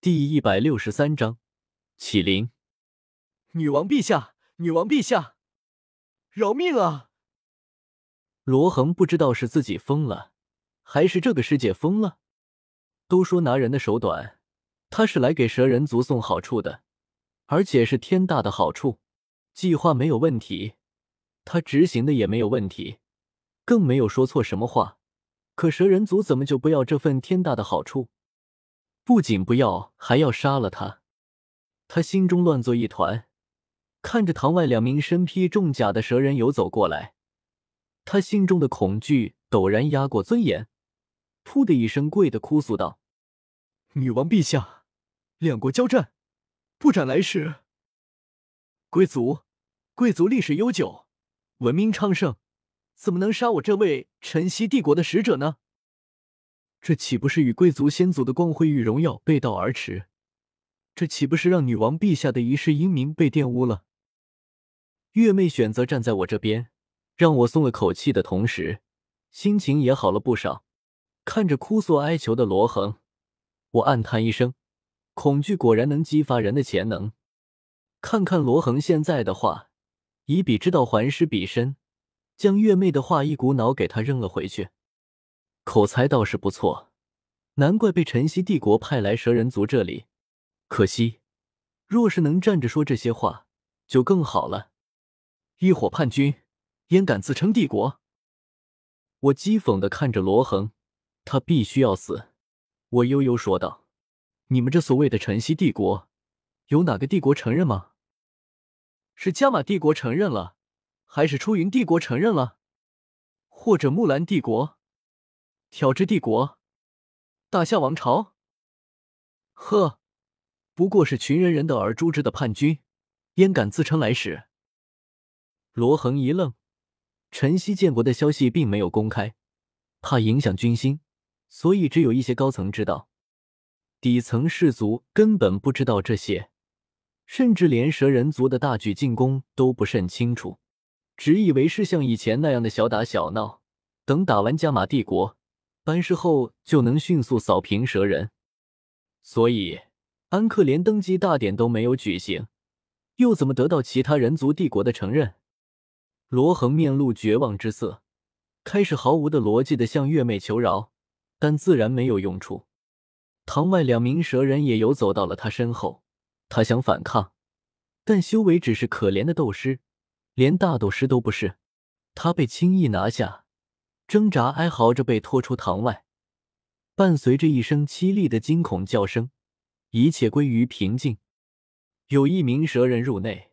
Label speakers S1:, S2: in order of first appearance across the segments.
S1: 第一百六十三章，启灵。
S2: 女王陛下，女王陛下，饶命啊！
S1: 罗恒不知道是自己疯了，还是这个世界疯了。都说拿人的手短，他是来给蛇人族送好处的，而且是天大的好处。计划没有问题，他执行的也没有问题，更没有说错什么话。可蛇人族怎么就不要这份天大的好处？不仅不要，还要杀了他！他心中乱作一团，看着堂外两名身披重甲的蛇人游走过来，他心中的恐惧陡然压过尊严，噗的一声跪的哭诉道：“
S2: 女王陛下，两国交战，不斩来使。贵族，贵族历史悠久，文明昌盛，怎么能杀我这位晨曦帝国的使者呢？”这岂不是与贵族先祖的光辉与荣耀背道而驰？这岂不是让女王陛下的一世英名被玷污了？
S1: 月妹选择站在我这边，让我松了口气的同时，心情也好了不少。看着哭诉哀求的罗恒，我暗叹一声：恐惧果然能激发人的潜能。看看罗恒现在的话，以彼之道还施彼身，将月妹的话一股脑给他扔了回去。口才倒是不错，难怪被晨曦帝国派来蛇人族这里。可惜，若是能站着说这些话，就更好了。
S2: 一伙叛军，焉敢自称帝国？
S1: 我讥讽的看着罗恒，他必须要死。我悠悠说道：“
S2: 你们这所谓的晨曦帝国，有哪个帝国承认吗？是加玛帝国承认了，还是出云帝国承认了，或者木兰帝国？”挑之帝国，大夏王朝。呵，不过是群人人的耳诛之的叛军，焉敢自称来使？
S1: 罗恒一愣，晨曦建国的消息并没有公开，怕影响军心，所以只有一些高层知道，底层士族根本不知道这些，甚至连蛇人族的大举进攻都不甚清楚，只以为是像以前那样的小打小闹。等打完加玛帝国。完事后就能迅速扫平蛇人，所以安克连登基大典都没有举行，又怎么得到其他人族帝国的承认？罗恒面露绝望之色，开始毫无的逻辑的向月妹求饶，但自然没有用处。堂外两名蛇人也游走到了他身后，他想反抗，但修为只是可怜的斗师，连大斗师都不是，他被轻易拿下。挣扎哀嚎着被拖出堂外，伴随着一声凄厉的惊恐叫声，一切归于平静。有一名蛇人入内，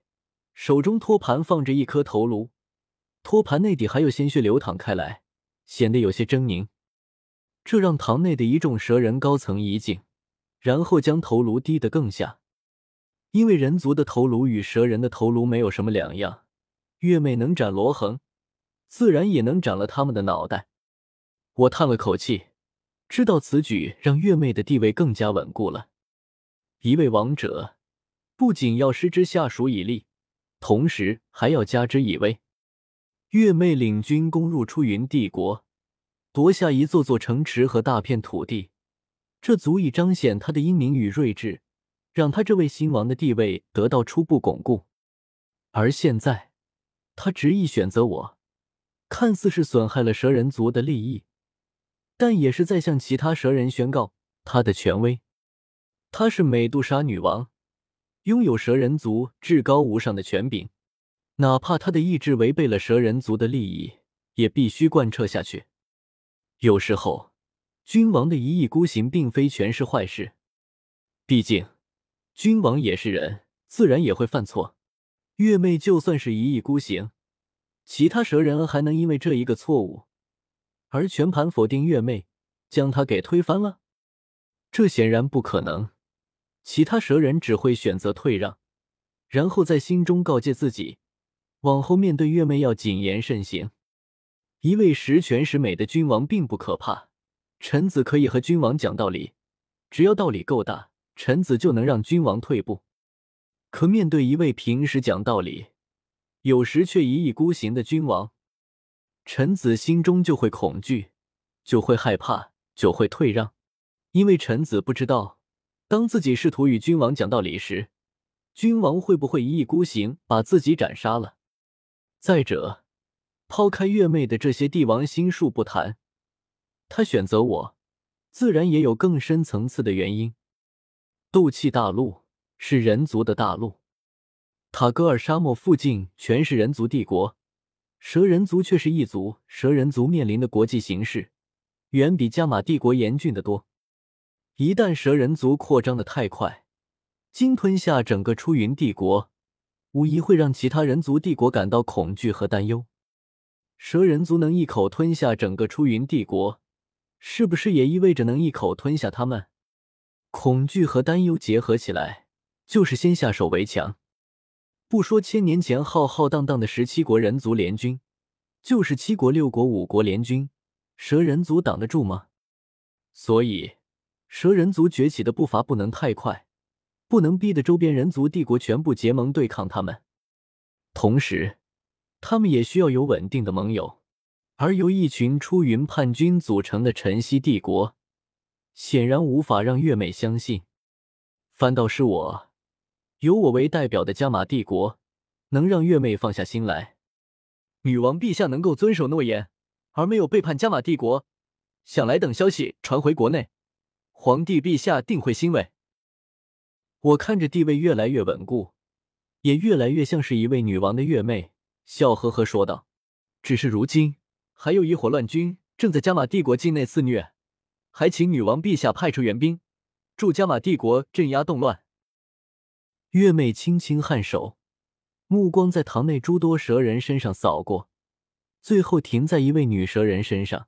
S1: 手中托盘放着一颗头颅，托盘内底还有鲜血流淌开来，显得有些狰狞。这让堂内的一众蛇人高层一惊，然后将头颅低得更下，因为人族的头颅与蛇人的头颅没有什么两样。月妹能斩罗恒。自然也能斩了他们的脑袋。我叹了口气，知道此举让月妹的地位更加稳固了。一位王者不仅要失之下属以利，同时还要加之以威。月妹领军攻入出云帝国，夺下一座座城池和大片土地，这足以彰显他的英明与睿智，让他这位新王的地位得到初步巩固。而现在，他执意选择我。看似是损害了蛇人族的利益，但也是在向其他蛇人宣告他的权威。他是美杜莎女王，拥有蛇人族至高无上的权柄，哪怕他的意志违背了蛇人族的利益，也必须贯彻下去。有时候，君王的一意孤行并非全是坏事，毕竟君王也是人，自然也会犯错。月妹就算是一意孤行。其他蛇人还能因为这一个错误而全盘否定月妹，将她给推翻了？这显然不可能。其他蛇人只会选择退让，然后在心中告诫自己，往后面对月妹要谨言慎行。一位十全十美的君王并不可怕，臣子可以和君王讲道理，只要道理够大，臣子就能让君王退步。可面对一位平时讲道理，有时却一意孤行的君王，臣子心中就会恐惧，就会害怕，就会退让，因为臣子不知道当自己试图与君王讲道理时，君王会不会一意孤行把自己斩杀了？再者，抛开月妹的这些帝王心术不谈，他选择我，自然也有更深层次的原因。斗气大陆是人族的大陆，塔戈尔沙漠附近全是人族帝国，蛇人族却是一族。蛇人族面临的国际形势远比加玛帝国严峻的多。一旦蛇人族扩张的太快，鲸吞下整个出云帝国，无疑会让其他人族帝国感到恐惧和担忧。蛇人族能一口吞下整个出云帝国，是不是也意味着能一口吞下他们？恐惧和担忧结合起来，就是先下手为强。不说千年前浩浩荡荡的十七国人族联军，就是七国、六国、五国联军，蛇人族挡得住吗？所以。蛇人族崛起的步伐不能太快，不能逼得周边人族帝国全部结盟对抗他们。同时，他们也需要有稳定的盟友，而由一群出云叛军组成的晨曦帝国，显然无法让月美相信。反倒是我，由我为代表的加玛帝国，能让月妹放下心来。
S2: 女王陛下能够遵守诺言，而没有背叛加玛帝国，想来等消息传回国内。皇帝陛下定会欣慰。
S1: 我看着地位越来越稳固，也越来越像是一位女王的月妹，笑呵呵说道：“
S2: 只是如今还有一伙乱军正在加玛帝国境内肆虐，还请女王陛下派出援兵，助加玛帝国镇压动乱。”
S1: 月妹轻轻颔首，目光在堂内诸多蛇人身上扫过，最后停在一位女蛇人身上。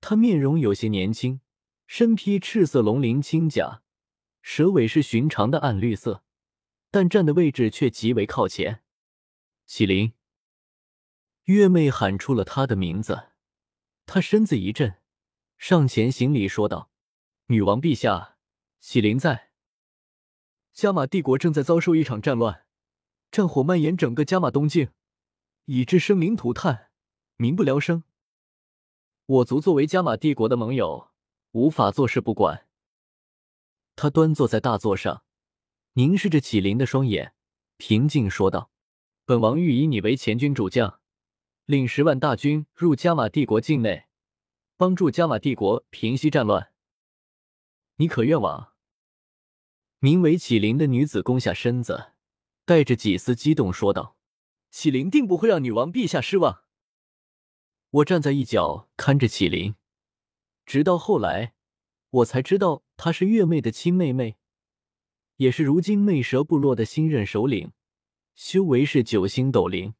S1: 她面容有些年轻。身披赤色龙鳞轻甲，蛇尾是寻常的暗绿色，但站的位置却极为靠前。启灵，月妹喊出了他的名字，他身子一震，上前行礼说道：“女王陛下，启灵在。
S2: 加玛帝国正在遭受一场战乱，战火蔓延整个加玛东境，以致生灵涂炭，民不聊生。我族作为加玛帝国的盟友。”无法坐视不管。
S1: 他端坐在大座上，凝视着启灵的双眼，平静说道：“
S2: 本王欲以你为前军主将，领十万大军入加玛帝国境内，帮助加玛帝国平息战乱。你可愿往？”
S1: 名为启灵的女子弓下身子，带着几丝激动说道：“
S2: 启灵定不会让女王陛下失望。”
S1: 我站在一角看着启灵。直到后来，我才知道她是月妹的亲妹妹，也是如今魅蛇部落的新任首领，修为是九星斗灵。